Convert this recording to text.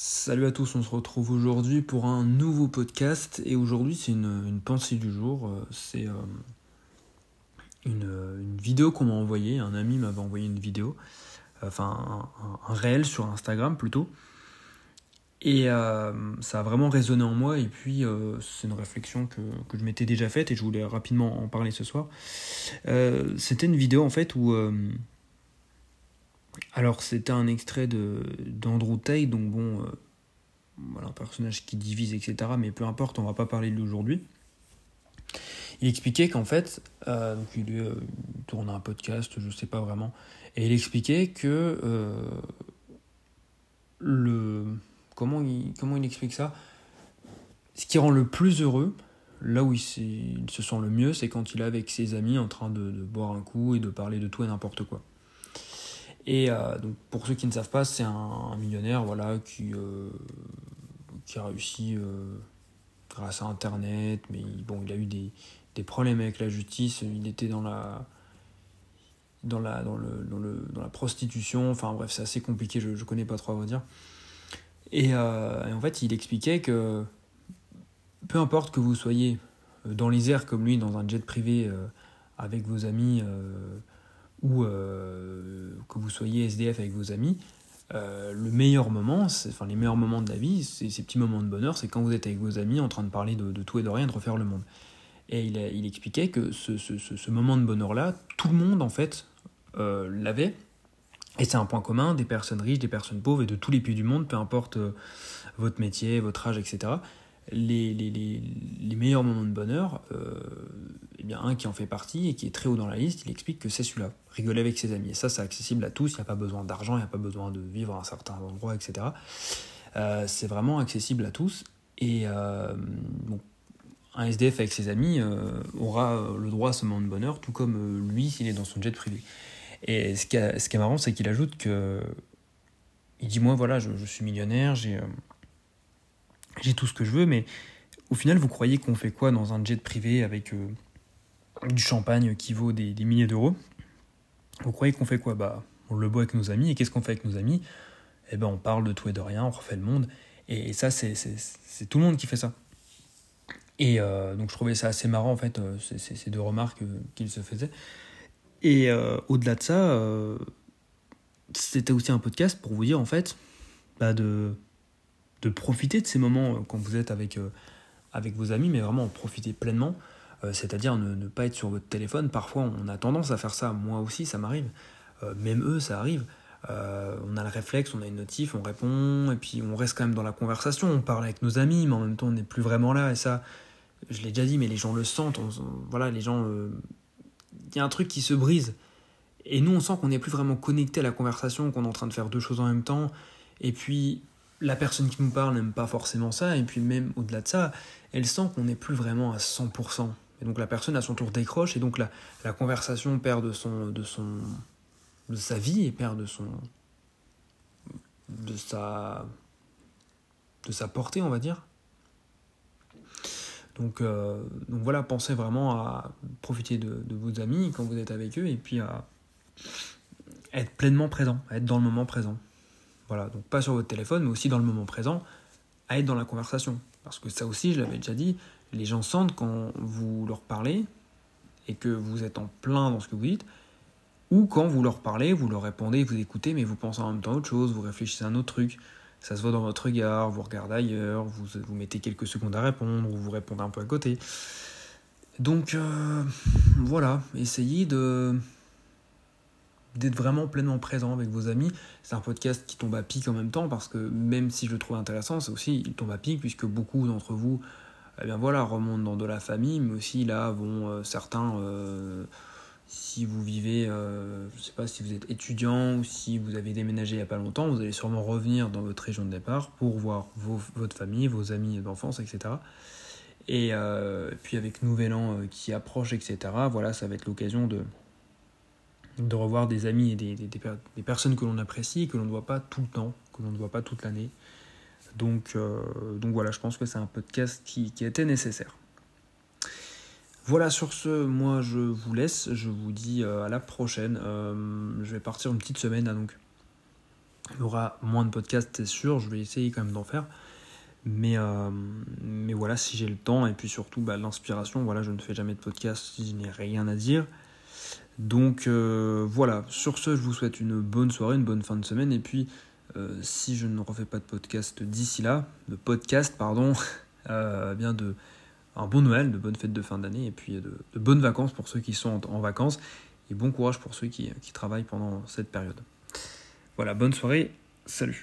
Salut à tous, on se retrouve aujourd'hui pour un nouveau podcast. Et aujourd'hui c'est une, pensée du jour, euh, c'est euh, une, vidéo qu'on m'a envoyée, un ami m'avait envoyé une vidéo, enfin un, réel sur Instagram plutôt, et euh, ça a vraiment résonné en moi. Et puis c'est une réflexion que, que je m'étais déjà faite et je voulais rapidement en parler ce soir. C'était une vidéo en fait où alors c'était un extrait d'Andrew Tate, donc bon, euh, voilà, un personnage qui divise, etc. Mais peu importe, on va pas parler de lui aujourd'hui. Il expliquait qu'en fait, euh, donc il, euh, tournait un podcast, je sais pas vraiment, et il expliquait que le comment il comment il explique ça, ce qui rend le plus heureux, là où il, se sent le mieux, c'est quand il est avec ses amis en train de boire un coup et de parler de tout et n'importe quoi. Et euh, donc pour ceux qui ne savent pas, c'est un, millionnaire voilà, qui, euh, qui a réussi euh, grâce à Internet, mais bon, il a eu des, des, problèmes avec la justice, il était dans la, dans la, dans le, dans le, dans la prostitution, enfin bref, c'est assez compliqué, je ne connais pas trop à vous dire. Et, en fait, il expliquait que peu importe que vous soyez dans airs comme lui, dans un jet privé avec vos amis, ou euh, que vous soyez SDF avec vos amis, euh, le meilleur moment, enfin les meilleurs moments de la vie, ces petits moments de bonheur, c'est quand vous êtes avec vos amis en train de parler de, tout et de rien, de refaire le monde. Et il, expliquait que ce, moment de bonheur-là, tout le monde en fait euh, l'avait. Et c'est un point commun des personnes riches, des personnes pauvres et de tous les pays du monde, peu importe votre métier, votre âge, etc. Les, les, les, les meilleurs moments de bonheur, eh bien, un qui en fait partie et qui est très haut dans la liste, il explique que c'est celui-là, rigoler avec ses amis. Et ça, c'est accessible à tous, il n'y a pas besoin d'argent, il n'y a pas besoin de vivre à un certain endroit, etc. Euh, c'est vraiment accessible à tous. Et euh, un SDF avec ses amis euh, aura le droit à ce moment de bonheur, tout comme lui s'il est dans son jet privé. Et ce qui, est, ce qui est marrant, c'est qu'il ajoute que. Il dit Moi, voilà, je, je suis millionnaire, j'ai j'ai tout ce que je veux, mais au final, vous croyez qu'on fait quoi dans un jet privé avec du champagne qui vaut des, milliers d'euros? Vous croyez qu'on fait quoi? Bah, on le boit avec nos amis. Et qu'est-ce qu'on fait avec nos amis? Eh ben, on parle de tout et de rien, on refait le monde. Et, ça, c'est tout le monde qui fait ça. Et euh, donc, je trouvais ça assez marrant, en fait, euh, ces deux remarques euh, qu'il se faisait. Et au-delà de ça, c'était aussi un podcast pour vous dire, en fait, bah, de, de profiter de ces moments quand vous êtes avec, avec vos amis, mais vraiment en profiter pleinement. Euh, c'est-à-dire ne, pas être sur votre téléphone. Parfois, on a tendance à faire ça. Moi aussi, ça m'arrive. Euh, même eux, ça arrive. Euh, on a le réflexe, on a une notif, on répond, et puis on reste quand même dans la conversation. On parle avec nos amis, mais en même temps, on n'est plus vraiment là. Et ça, je l'ai déjà dit, mais les gens le sentent. voilà, les gens. Il y a un truc qui se brise. Et nous, on sent qu'on n'est plus vraiment connecté à la conversation, qu'on est en train de faire deux choses en même temps. Et puis, la personne qui nous parle n'aime pas forcément ça. Et puis, même au-delà de ça, elle sent qu'on n'est plus vraiment à 100%. Et donc la personne à son tour décroche et donc la, conversation perd de sa vie et perd de son de sa de sa portée on va dire. Donc, euh, voilà, pensez vraiment à profiter de, vos amis quand vous êtes avec eux et puis à être pleinement présent, à être dans le moment présent. Voilà, donc pas sur votre téléphone, mais aussi dans le moment présent, à être dans la conversation. Parce que ça aussi, je l'avais déjà dit, les gens sentent quand vous leur parlez et que vous êtes en plein dans ce que vous dites, ou quand vous leur parlez, vous leur répondez, vous écoutez, mais vous pensez en même temps à autre chose, vous réfléchissez à un autre truc, ça se voit dans votre regard, vous regardez ailleurs, vous, vous mettez quelques secondes à répondre, ou vous répondez un peu à côté. Donc euh, voilà, essayez de d'être vraiment pleinement présent avec vos amis. C'est un podcast qui tombe à pic en même temps parce que même si je le trouve intéressant, c'est aussi il tombe à pic puisque beaucoup d'entre vous eh bien voilà, remontent dans de la famille, mais aussi là vont euh, certains, euh, si vous vivez, euh, je sais pas si vous êtes étudiant ou si vous avez déménagé il n'y a pas longtemps, vous allez sûrement revenir dans votre région de départ pour voir votre famille, vos amis d'enfance, etc. Et puis avec Nouvel An qui approche, etc., voilà, ça va être l'occasion de, de revoir des amis et des, personnes que l'on apprécie, que l'on ne voit pas tout le temps, que l'on ne voit pas toute l'année. Donc, euh, donc voilà, je pense que c'est un podcast qui, qui était nécessaire. Voilà, sur ce, moi je vous laisse, je vous dis euh, à la prochaine. Euh, je vais partir une petite semaine donc. Il y aura moins de podcasts, c'est sûr, je vais essayer quand même d'en faire. Mais, mais voilà, si j'ai le temps et puis surtout bah, l'inspiration, voilà, je ne fais jamais de podcast si je n'ai rien à dire. Donc euh, voilà, sur ce, je vous souhaite une bonne soirée, une bonne fin de semaine. Et puis, euh, si je ne refais pas de podcast d'ici là, de podcast, pardon, bien de un bon Noël, de bonnes fêtes de fin d'année et puis de, bonnes vacances pour ceux qui sont en, vacances et bon courage pour ceux qui travaillent pendant cette période. Voilà, bonne soirée, salut